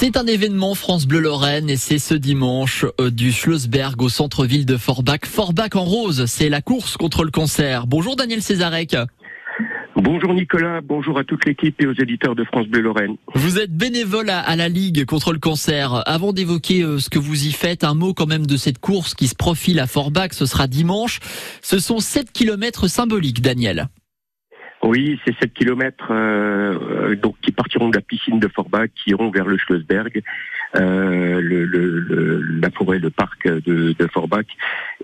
C'est un événement France Bleu Lorraine et c'est ce dimanche euh, du Schlossberg au centre-ville de Forbach. Forbach en rose, c'est la course contre le cancer. Bonjour Daniel Césarec. Bonjour Nicolas, bonjour à toute l'équipe et aux éditeurs de France Bleu Lorraine. Vous êtes bénévole à, la Ligue contre le cancer. Avant d'évoquer euh, ce que vous y faites, un mot quand même de cette course qui se profile à Forbach, ce sera dimanche. Ce sont 7 kilomètres symboliques, Daniel. Oui, c'est 7 kilomètres euh, donc qui partiront de la piscine de Forbach, qui iront vers le Schlossberg, euh, la forêt, le parc de, Forbach,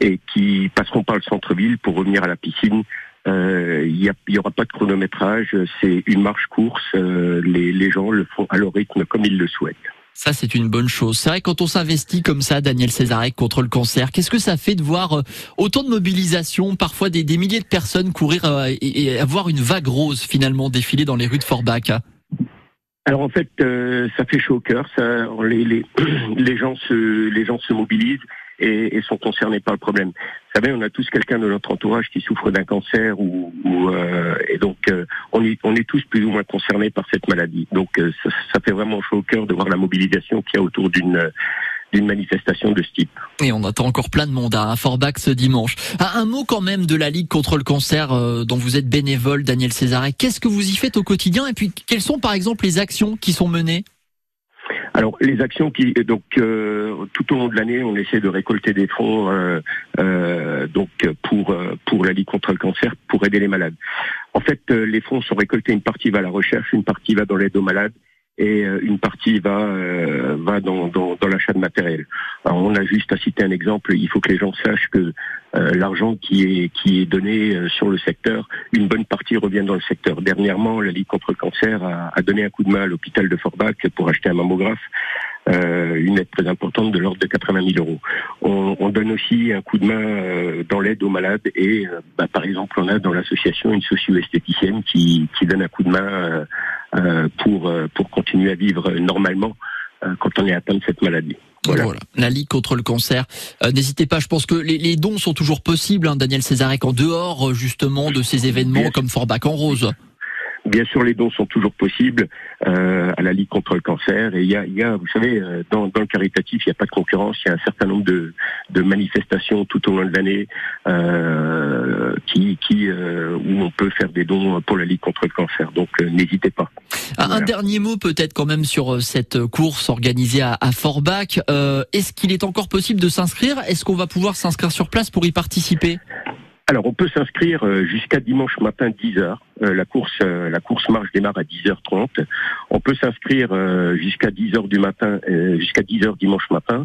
et qui passeront par le centre-ville pour revenir à la piscine. Euh, il n'y aura pas de chronométrage, c'est une marche course. Euh, les, les gens le font à leur rythme comme ils le souhaitent. Ça, c'est une bonne chose. C'est vrai, quand on s'investit comme ça, Daniel Césarec, contre le cancer, qu'est-ce que ça fait de voir euh, autant de mobilisation, parfois des, milliers de personnes courir euh, et, avoir une vague rose finalement défiler dans les rues de Forbach? Alors en fait, euh, ça fait chaud au cœur. Les gens se mobilisent et, et, sont concernés par le problème. Vous savez, on a tous quelqu'un de notre entourage qui souffre d'un cancer ou, ou euh, et donc euh, on, est, on est tous plus ou moins concernés par cette maladie. Donc euh, ça, ça, fait vraiment chaud au cœur de voir la mobilisation qu'il y a autour d'une d'une manifestation de ce type. Et on attend encore plein de monde à Forbach ce dimanche. Ah, un mot quand même de la Ligue contre le cancer dont vous êtes bénévole, Daniel Césaret. Qu'est-ce que vous y faites au quotidien? Et puis quelles sont par exemple les actions qui sont menées? Alors les actions qui donc euh, tout au long de l'année, on essaie de récolter des fonds euh, euh, donc pour pour la lutte contre le cancer, pour aider les malades. En fait, les fonds sont récoltés, une partie va à la recherche, une partie va dans l'aide aux malades et euh, une partie va euh, va dans, dans, dans l'achat de matériel. Alors on a juste à citer un exemple. Il faut que les gens sachent que euh, l'argent qui est qui est donné sur le secteur, une bonne partie revient dans le secteur. Dernièrement, la Ligue contre le cancer a, a donné un coup de main à l'hôpital de Forbach pour acheter un mammographe. Euh, une aide très importante de l'ordre de 80 000 euros. On, on, donne aussi un coup de main dans l'aide aux malades et, bah, par exemple, on a dans l'association une socio-esthéticienne qui, qui donne un coup de main euh, pour, euh, pour continuer à vivre normalement euh, quand on est atteint de cette maladie. Voilà. La Ligue contre le cancer. N'hésitez pas, je pense que les, les, dons sont toujours possibles, hein, Daniel Césarec, en dehors justement de ces événements comme Forbach en Rose. Bien sûr, les dons sont toujours possibles euh, à la Ligue contre le cancer. Et il y a, il y a vous savez, euh, dans, dans, le caritatif, il n'y a pas de concurrence. Il y a un certain nombre de, de manifestations tout au long de l'année euh, qui, qui euh, où on peut faire des dons pour la Ligue contre le cancer. Donc, euh, n'hésitez pas. Un, dernier mot peut-être quand même sur cette course organisée à, à Forbach. Est-ce qu'il est encore possible de s'inscrire? Est-ce qu'on va pouvoir s'inscrire sur place pour y participer? Alors, on peut s'inscrire jusqu'à dimanche matin 10 heures. Euh, la course euh, la course marche démarre à 10h30. On peut s'inscrire euh, jusqu'à 10h du matin, jusqu'à 10h dimanche matin,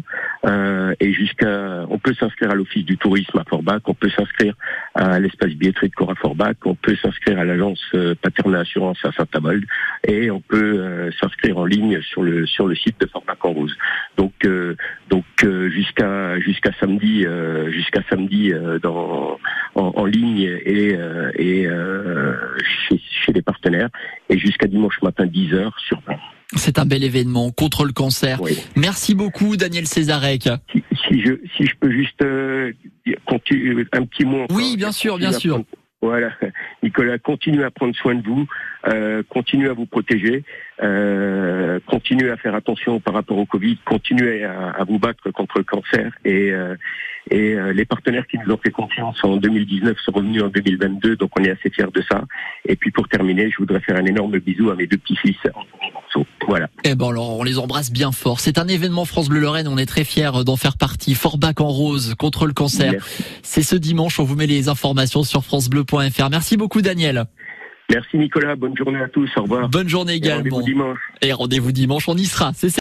et jusqu'à on peut s'inscrire à l'office du tourisme à Forbach, on peut s'inscrire à l'espace billetterie de Cora Forbach, on peut s'inscrire à l'agence Paterna Assurance à Saint-Avold, et on peut s'inscrire en ligne sur le sur le site de Forbach en Rose. Donc donc jusqu'à jusqu'à samedi jusqu'à samedi dans en, en, ligne et et chez, les partenaires et jusqu'à dimanche matin 10h sur place. C'est un bel événement contre le cancer. Merci beaucoup Daniel Césarec. Si, je, si je peux juste euh, un petit mot. Oui, bien sûr, bien sûr. Voilà, Nicolas, continuez à prendre soin de vous, euh, continuez à vous protéger, euh, continuez à faire attention par rapport au Covid, continuez à, vous battre contre le cancer et, euh, et euh, les partenaires qui nous ont fait confiance en 2019 sont revenus en 2022, donc on est assez fiers de ça. Et puis pour terminer, je voudrais faire un énorme bisou à mes deux petits-fils voilà. Eh ben alors, on les embrasse bien fort. C'est un événement France Bleu Lorraine. On est très fiers d'en faire partie. Forbach en rose contre le cancer. C'est ce dimanche. On vous met les informations sur francebleu.fr. Merci beaucoup, Daniel. Merci Nicolas. Bonne journée à tous. Au revoir. Bonne journée également. Et rendez-vous dimanche. Et rendez-vous dimanche. On y sera. C'est